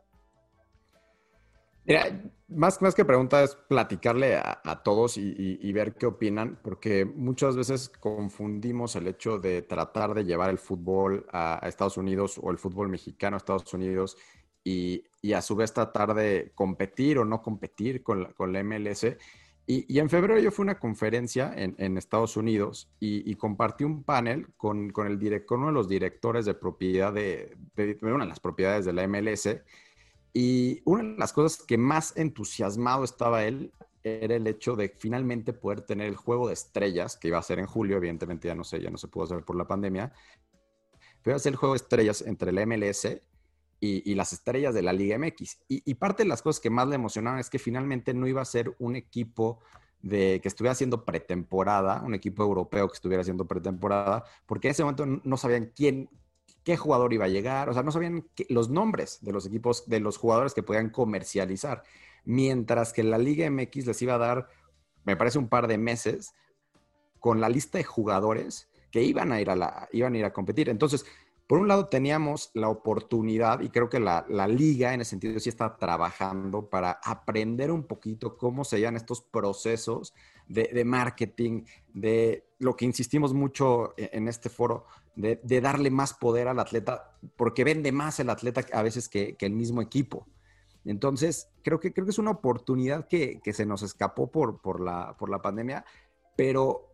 Speaker 2: Mira, más, más que pregunta es platicarle a, todos y, ver qué opinan, porque muchas veces confundimos el hecho de tratar de llevar el fútbol a, a Estados Unidos o el fútbol mexicano a Estados Unidos y, a su vez tratar de competir o no competir con la, con la MLS. Y, en febrero yo fui a una conferencia en, Estados Unidos y, compartí un panel con, con, el con uno de los directores de propiedad de, una de las propiedades de la MLS. Y una de las cosas que más entusiasmado estaba él era el hecho de finalmente poder tener el juego de estrellas, que iba a ser en julio, evidentemente ya no sé, ya no se pudo hacer por la pandemia, pero iba a ser el juego de estrellas entre la MLS y, las estrellas de la Liga MX. Y, parte de las cosas que más le emocionaban es que finalmente no iba a ser un equipo de que estuviera haciendo pretemporada, un equipo europeo que estuviera haciendo pretemporada, porque en ese momento no sabían quién, qué jugador iba a llegar, o sea, no sabían los nombres de los equipos, de los jugadores que podían comercializar, mientras que la Liga MX les iba a dar, me parece, un par de meses con la lista de jugadores que iban a ir a la, iban a ir a competir. Entonces, por un lado teníamos la oportunidad, y creo que la, liga en ese sentido sí está trabajando para aprender un poquito cómo se llevan estos procesos de, marketing, de lo que insistimos mucho e, en este foro, de, darle más poder al atleta, porque vende más el atleta a veces que, el mismo equipo. Entonces, creo que, creo que es una oportunidad que, se nos escapó por, por, la, por la pandemia, pero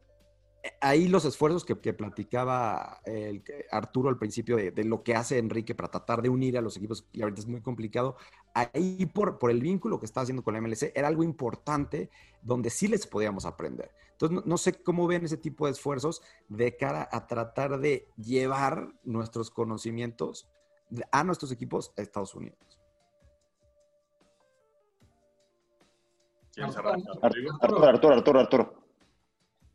Speaker 2: ahí los esfuerzos que, platicaba el, Arturo al principio de, lo que hace Enrique para tratar de unir a los equipos, y ahorita es muy complicado, ahí por, por el vínculo que está haciendo con la MLC, era algo importante donde sí les podíamos aprender. Entonces, no, sé cómo ven ese tipo de esfuerzos de cara a tratar de llevar nuestros conocimientos a nuestros equipos a Estados Unidos.
Speaker 5: ¿Quién
Speaker 3: Arturo, Arturo, Arturo, Arturo.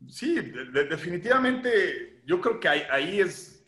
Speaker 5: Sí, definitivamente yo creo que ahí, es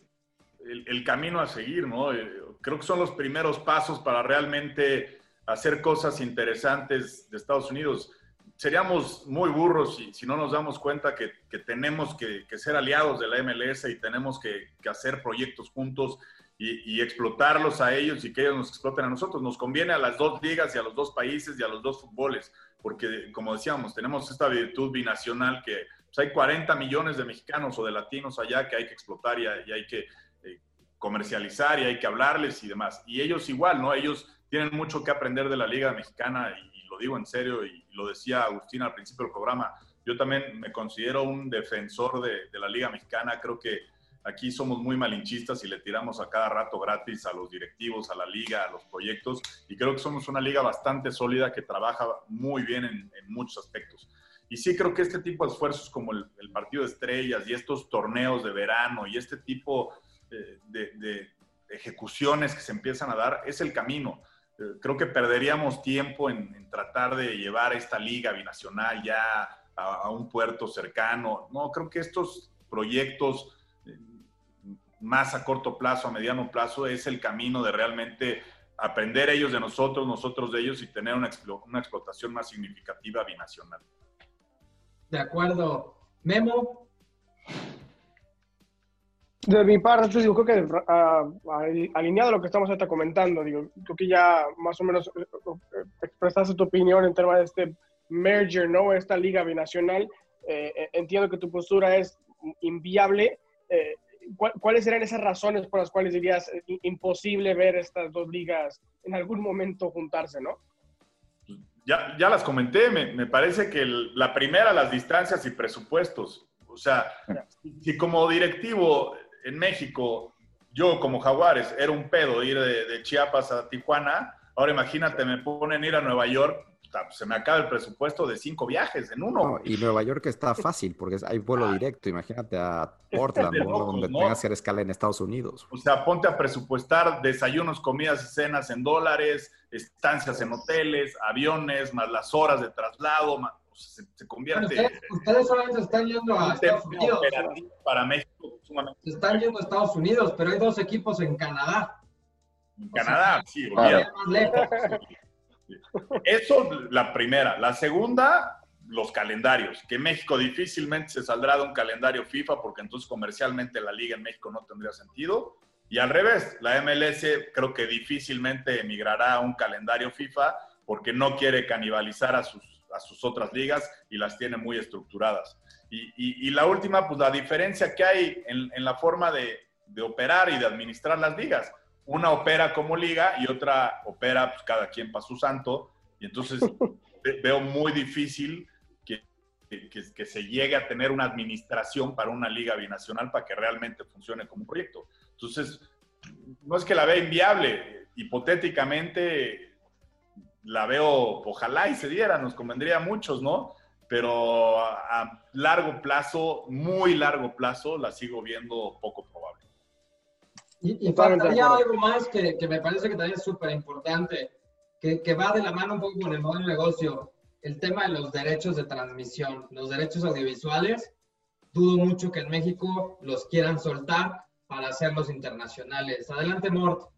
Speaker 5: el, camino a seguir, ¿no? Eh, creo que son los primeros pasos para realmente hacer cosas interesantes de Estados Unidos. Seríamos muy burros si, no nos damos cuenta que, tenemos que, ser aliados de la MLS y tenemos que, hacer proyectos juntos y, explotarlos a ellos y que ellos nos exploten a nosotros. Nos conviene a las dos ligas y a los dos países y a los dos fútboles, porque como decíamos, tenemos esta virtud binacional que pues, hay 40 millones de mexicanos o de latinos allá que hay que explotar y, hay que eh, comercializar y hay que hablarles y demás. Y ellos igual, ¿no? Ellos tienen mucho que aprender de la Liga Mexicana y, lo digo en serio y, lo decía Agustín al principio del programa. Yo también me considero un defensor de, de la Liga Mexicana. Creo que aquí somos muy malinchistas y le tiramos a cada rato gratis a los directivos, a la liga, a los proyectos. Y creo que somos una liga bastante sólida que trabaja muy bien en, en muchos aspectos. Y sí creo que este tipo de esfuerzos como el, partido de estrellas y estos torneos de verano y este tipo eh, de, ejecuciones que se empiezan a dar es el camino. Eh, creo que perderíamos tiempo en, tratar de llevar esta liga binacional ya a, un puerto cercano. No, creo que estos proyectos eh, más a corto plazo, a mediano plazo, es el camino de realmente aprender ellos de nosotros, nosotros de ellos y tener una, una explotación más significativa binacional.
Speaker 1: De acuerdo. Memo.
Speaker 4: De mi parte, digo, creo que uh, alineado a lo que estamos comentando, digo, creo que ya más o menos eh, eh, expresaste tu opinión en tema de este merger, ¿no? Esta liga binacional. Eh, entiendo que tu postura es inviable. ¿Cuáles serían esas razones por las cuales dirías imposible ver estas dos ligas en algún momento juntarse, no?
Speaker 5: Ya, ya las comenté, me, parece que la primera, las distancias y presupuestos. O sea, si como directivo en México, yo como Jaguares, era un pedo ir de, de Chiapas a Tijuana, ahora imagínate, me ponen ir a Nueva York, pues, se me acaba el presupuesto de cinco viajes en uno.
Speaker 2: y Nueva York está fácil porque hay vuelo ah. directo. Imagínate a Portland, donde tengas que hacer escala en Estados Unidos.
Speaker 5: O sea, ponte a presupuestar desayunos, comidas y cenas en dólares, estancias en hoteles, aviones, más las horas de traslado. se, convierte.
Speaker 1: Ustedes, solamente están yendo a Estados Unidos.
Speaker 5: Para México,
Speaker 1: Se están yendo a Estados Unidos, pero hay dos equipos en Canadá.
Speaker 5: En Canadá, sí, Más lejos. Eso la primera. La segunda, los calendarios, que México difícilmente se saldrá de un calendario FIFA porque entonces comercialmente la liga en México no tendría sentido. Y al revés, la MLS creo que difícilmente emigrará a un calendario FIFA porque no quiere canibalizar a sus, a sus otras ligas y las tiene muy estructuradas. Y, la última, pues la diferencia que hay en, en la forma de, de operar y de administrar las ligas una opera como liga y otra opera pues, cada quien para su santo. Y entonces veo muy difícil que, que, se llegue a tener una administración para una liga binacional para que realmente funcione como proyecto. Entonces, no es que la vea inviable, hipotéticamente la veo, ojalá y se diera, nos convendría a muchos, ¿no? Pero a, a largo plazo, muy largo plazo, la sigo viendo poco probable.
Speaker 1: Y, faltaría algo más que, que, me parece que también es súper importante, que, que, va de la mano un poco con el modelo de negocio, el tema de los derechos de transmisión, los derechos audiovisuales. Dudo mucho que en México los quieran soltar para hacerlos internacionales. Adelante, Mort.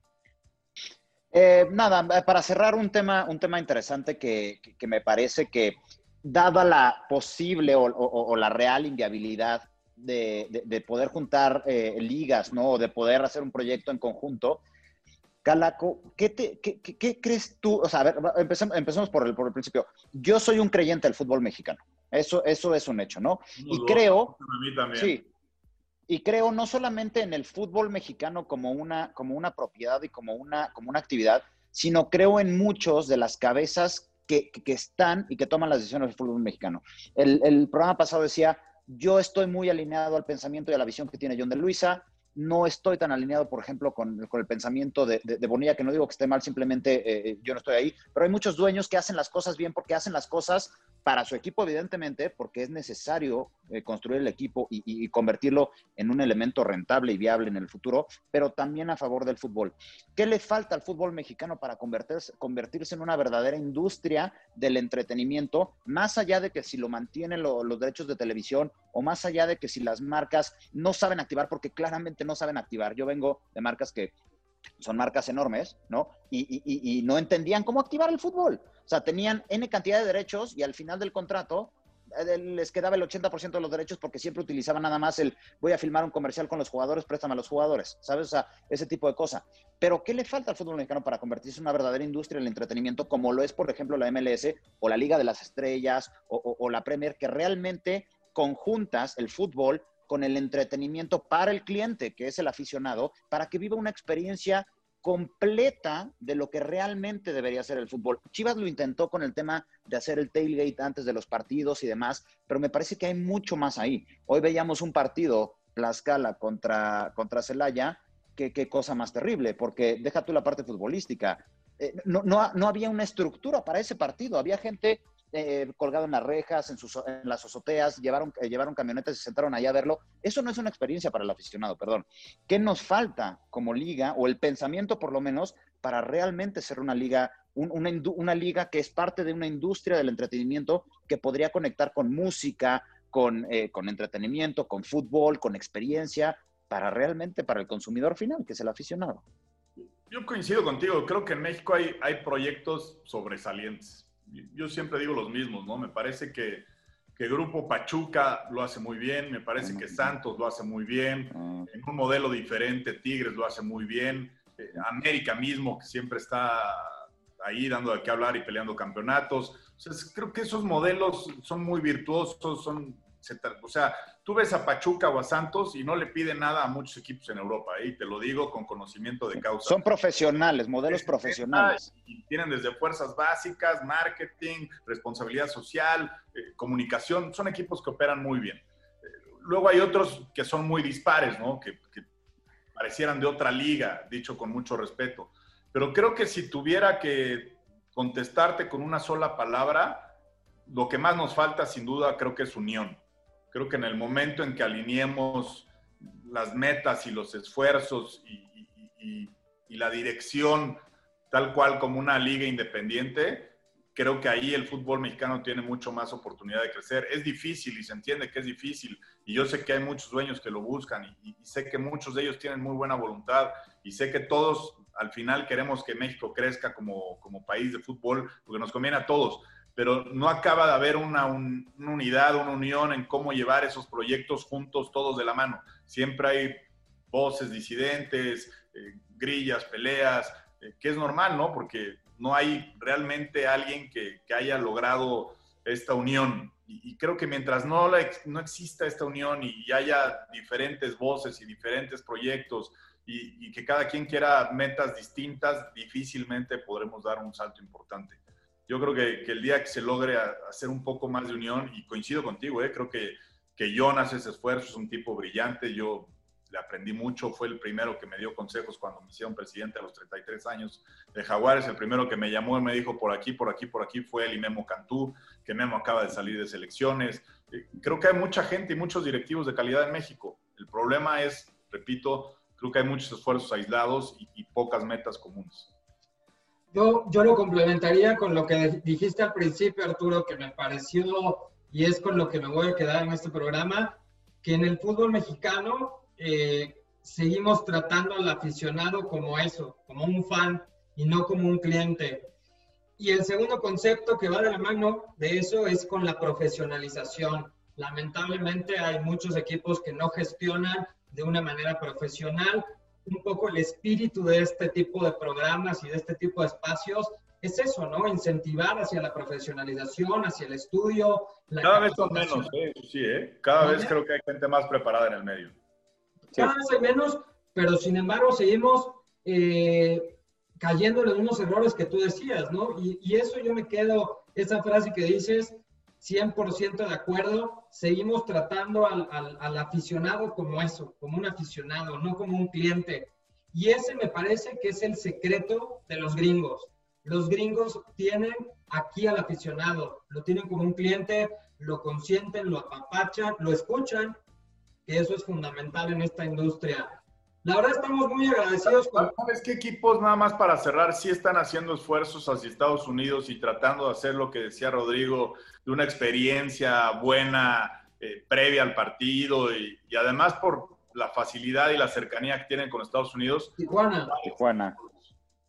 Speaker 3: Eh, nada, para cerrar un tema, un tema interesante que, que me parece que, dada la posible o, o, o la real inviabilidad de, poder juntar eh, ligas, ¿no? O de poder hacer un proyecto en conjunto. Calaco, ¿qué, te, qué, crees tú? O sea, a ver, empecemos, por, el, por el principio. Yo soy un creyente del fútbol mexicano. Eso, eso es un hecho, ¿no? y creo... Sí. Y creo no solamente en el fútbol mexicano como una, como una propiedad y como una, como una actividad, sino creo en muchos de las cabezas que, están y que toman las decisiones del fútbol mexicano. El, el programa pasado decía, yo estoy muy alineado al pensamiento y a la visión que tiene John de Luisa. No estoy tan alineado, por ejemplo, con, el pensamiento de, Bonilla, que no digo que esté mal, simplemente eh, yo no estoy ahí. Pero hay muchos dueños que hacen las cosas bien porque hacen las cosas para su equipo, evidentemente, porque es necesario eh, construir el equipo y, convertirlo en un elemento rentable y viable en el futuro, pero también a favor del fútbol. ¿Qué le falta al fútbol mexicano para convertirse, convertirse en una verdadera industria del entretenimiento, más allá de que si lo mantienen los derechos de televisión o más allá de que si las marcas no saben activar, porque claramente no saben activar? Yo vengo de marcas que son marcas enormes, ¿no? Y, no entendían cómo activar el fútbol. O sea, tenían N cantidad de derechos y al final del contrato eh, les quedaba el 80% de los derechos porque siempre utilizaban nada más el voy a filmar un comercial con los jugadores, préstame a los jugadores, ¿sabes? O sea, ese tipo de cosa. Pero ¿qué le falta al fútbol mexicano para convertirse en una verdadera industria del entretenimiento como lo es, por ejemplo, la MLS o la Liga de las Estrellas o la Premier, que realmente conjuntas el fútbol con el entretenimiento para el cliente, que es el aficionado, para que viva una experiencia completa de lo que realmente debería ser el fútbol. Chivas lo intentó con el tema de hacer el tailgate antes de los partidos y demás, pero me parece que hay mucho más ahí. Hoy veíamos un partido, Tlaxcala contra, contra Celaya, que qué cosa más terrible, porque deja tú la parte futbolística. Eh, no, no, no había una estructura para ese partido, había gente eh, colgado en las rejas, en, sus, en las azoteas, llevaron, eh, llevaron camionetas y se sentaron allá a verlo. Eso no es una experiencia para el aficionado, perdón. ¿Qué nos falta como liga, o el pensamiento por lo menos, para realmente ser una liga, una, liga que es parte de una industria del entretenimiento que podría conectar con música, con, eh, con entretenimiento, con fútbol, con experiencia, para realmente para el consumidor final, que es el aficionado?
Speaker 5: Yo coincido contigo, creo que en México hay, hay proyectos sobresalientes yo siempre digo los mismos, ¿no? Me parece que, que Grupo Pachuca lo hace muy bien, me parece que Santos lo hace muy bien, en un modelo diferente, Tigres lo hace muy bien, eh, América mismo, que siempre está ahí dando de qué hablar y peleando campeonatos. O creo que esos modelos son muy virtuosos, son o sea, tú ves a Pachuca o a Santos y no le piden nada a muchos equipos en Europa, ¿eh? y te lo digo con conocimiento de causa.
Speaker 3: Son profesionales, modelos profesionales.
Speaker 5: Y tienen desde fuerzas básicas, marketing, responsabilidad social, eh, comunicación, son equipos que operan muy bien. Eh, luego hay otros que son muy dispares, ¿no? Que, que parecieran de otra liga, dicho con mucho respeto. Pero creo que si tuviera que contestarte con una sola palabra, lo que más nos falta sin duda creo que es unión Creo que en el momento en que alineemos las metas y los esfuerzos y, la dirección tal cual como una liga independiente, creo que ahí el fútbol mexicano tiene mucho más oportunidad de crecer. Es difícil y se entiende que es difícil y yo sé que hay muchos dueños que lo buscan y, y, sé que muchos de ellos tienen muy buena voluntad y sé que todos al final queremos que México crezca como, como país de fútbol porque nos conviene a todos pero no acaba de haber una, unidad, una unión en cómo llevar esos proyectos juntos, todos de la mano. Siempre hay voces disidentes, eh, grillas, peleas, eh, que es normal, ¿no? Porque no hay realmente alguien que, haya logrado esta unión. Y, creo que mientras no, no exista esta unión y haya diferentes voces y diferentes proyectos y, y que cada quien quiera metas distintas, difícilmente podremos dar un salto importante yo creo que, que, el día que se logre hacer un poco más de unión, y coincido contigo, ¿eh? creo que, que Jonas ese esfuerzo, es un tipo brillante, yo le aprendí mucho, fue el primero que me dio consejos cuando me hicieron presidente a los 33 años de Jaguares, el primero que me llamó y me dijo por aquí, por aquí, por aquí fue el y Memo Cantú, que Memo acaba de salir de selecciones. Eh, creo que hay mucha gente y muchos directivos de calidad en México. El problema es, repito, creo que hay muchos esfuerzos aislados y, y pocas metas comunes.
Speaker 1: Yo, lo complementaría con lo que dijiste al principio, Arturo, que me pareció y es con lo que me voy a quedar en este programa, que en el fútbol mexicano eh, seguimos tratando al aficionado como eso, como un fan y no como un cliente. Y el segundo concepto que va de la mano de eso es con la profesionalización. Lamentablemente hay muchos equipos que no gestionan de una manera profesional un poco el espíritu de este tipo de programas y de este tipo de espacios es eso, ¿no? Incentivar hacia la profesionalización, hacia el estudio.
Speaker 5: Cada vez son menos, ¿eh? sí, ¿eh? Cada vez creo que hay gente más preparada en el medio.
Speaker 1: Cada vez hay menos, pero sin embargo seguimos eh, cayendo en unos errores que tú decías, ¿no? Y, y eso yo me quedo, esa frase que dices, 100% de acuerdo, seguimos tratando al, aficionado como eso, como un aficionado, no como un cliente. Y ese me parece que es el secreto de los gringos. Los gringos tienen aquí al aficionado, lo tienen como un cliente, lo consienten, lo apapachan, lo escuchan, que eso es fundamental en esta industria. La verdad estamos muy agradecidos
Speaker 5: con... ¿Sabes qué equipos, nada más para cerrar, sí están haciendo esfuerzos hacia Estados Unidos y tratando de hacer lo que decía Rodrigo, de una experiencia buena eh, previa al partido y, además por la facilidad y la cercanía que tienen con Estados Unidos?
Speaker 1: Tijuana.
Speaker 3: Tijuana.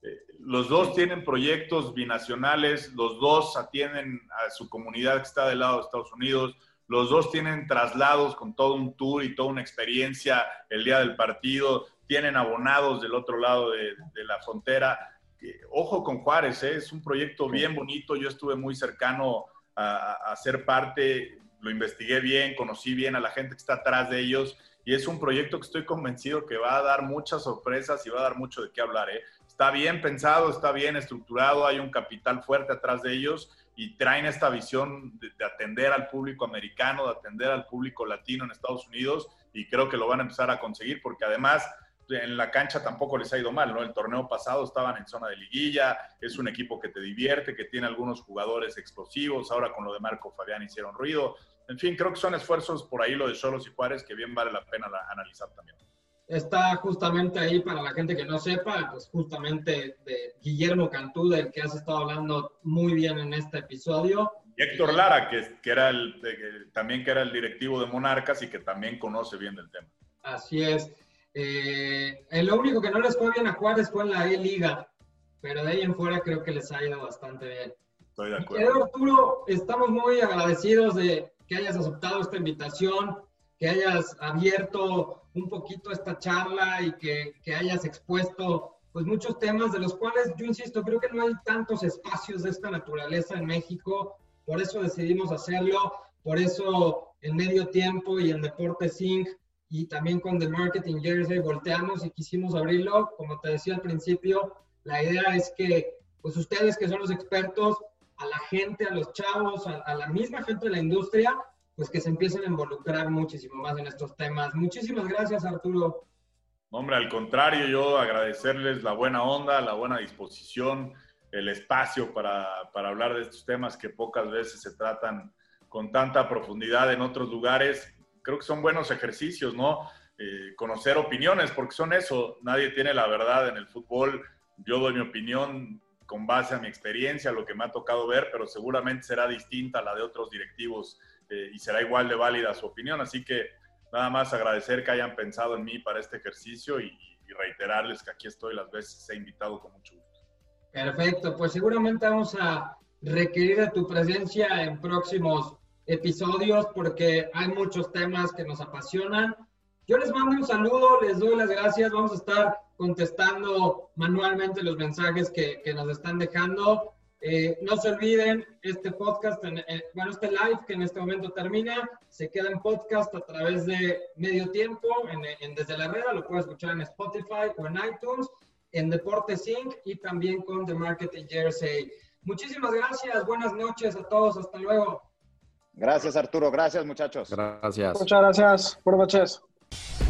Speaker 5: Eh, los dos tienen proyectos binacionales, los dos atienden a su comunidad que está del lado de Estados Unidos, los dos tienen traslados con todo un tour y toda una experiencia el día del partido, tienen abonados del otro lado de, la frontera. Ojo con Juárez, ¿eh? es un proyecto bien bonito, yo estuve muy cercano a, a ser parte, lo investigué bien, conocí bien a la gente que está atrás de ellos y es un proyecto que estoy convencido que va a dar muchas sorpresas y va a dar mucho de qué hablar. ¿eh? Está bien pensado, está bien estructurado, hay un capital fuerte atrás de ellos y traen esta visión de, atender al público americano, de atender al público latino en Estados Unidos y creo que lo van a empezar a conseguir porque además en la cancha tampoco les ha ido mal, ¿no? El torneo pasado estaban en zona de liguilla, es un equipo que te divierte, que tiene algunos jugadores explosivos, ahora con lo de Marco Fabián hicieron ruido. En fin, creo que son esfuerzos por ahí lo de Solos y Juárez que bien vale la pena analizar también
Speaker 1: está justamente ahí para la gente que no sepa, pues justamente de Guillermo Cantú, del que has estado hablando muy bien en este episodio.
Speaker 5: Y Héctor Lara, que, que era el, también que era el directivo de Monarcas y que también conoce bien del tema.
Speaker 1: Así es. Eh, lo único que no les fue bien a Juárez fue en la E-Liga, pero de ahí en fuera creo que les ha ido bastante bien.
Speaker 5: Estoy de acuerdo.
Speaker 1: Arturo, estamos muy agradecidos de que hayas aceptado esta invitación, que hayas abierto un poquito esta charla y que, que, hayas expuesto pues muchos temas de los cuales yo insisto, creo que no hay tantos espacios de esta naturaleza en México, por eso decidimos hacerlo, por eso en medio tiempo y en Deportes Inc. y también con The Marketing Jersey volteamos y quisimos abrirlo, como te decía al principio, la idea es que pues ustedes que son los expertos, a la gente, a los chavos, a la misma gente de la industria, pues que se empiecen a involucrar muchísimo más en estos temas. Muchísimas gracias, Arturo.
Speaker 5: Hombre, al contrario, yo agradecerles la buena onda, la buena disposición, el espacio para, para hablar de estos temas que pocas veces se tratan con tanta profundidad en otros lugares. Creo que son buenos ejercicios, ¿no? Eh, conocer opiniones, porque son eso, nadie tiene la verdad en el fútbol. Yo doy mi opinión con base a mi experiencia, lo que me ha tocado ver, pero seguramente será distinta a la de otros directivos eh, y será igual de válida su opinión. Así que nada más agradecer que hayan pensado en mí para este ejercicio y, reiterarles que aquí estoy las veces he invitado con mucho gusto.
Speaker 1: Perfecto, pues seguramente vamos a requerir de tu presencia en próximos episodios porque hay muchos temas que nos apasionan. Yo les mando un saludo, les doy las gracias, vamos a estar contestando manualmente los mensajes que, que nos están dejando. Eh, no se olviden, este podcast, bueno, este live que en este momento termina, se queda en podcast a través de medio tiempo, en, Desde la Red, lo puedes escuchar en Spotify o en iTunes, en Deportes Inc. y también con The Marketing Jersey. Muchísimas gracias, buenas noches a todos, hasta luego.
Speaker 3: Gracias Arturo, gracias muchachos.
Speaker 2: Gracias.
Speaker 4: Muchas gracias, buenas noches.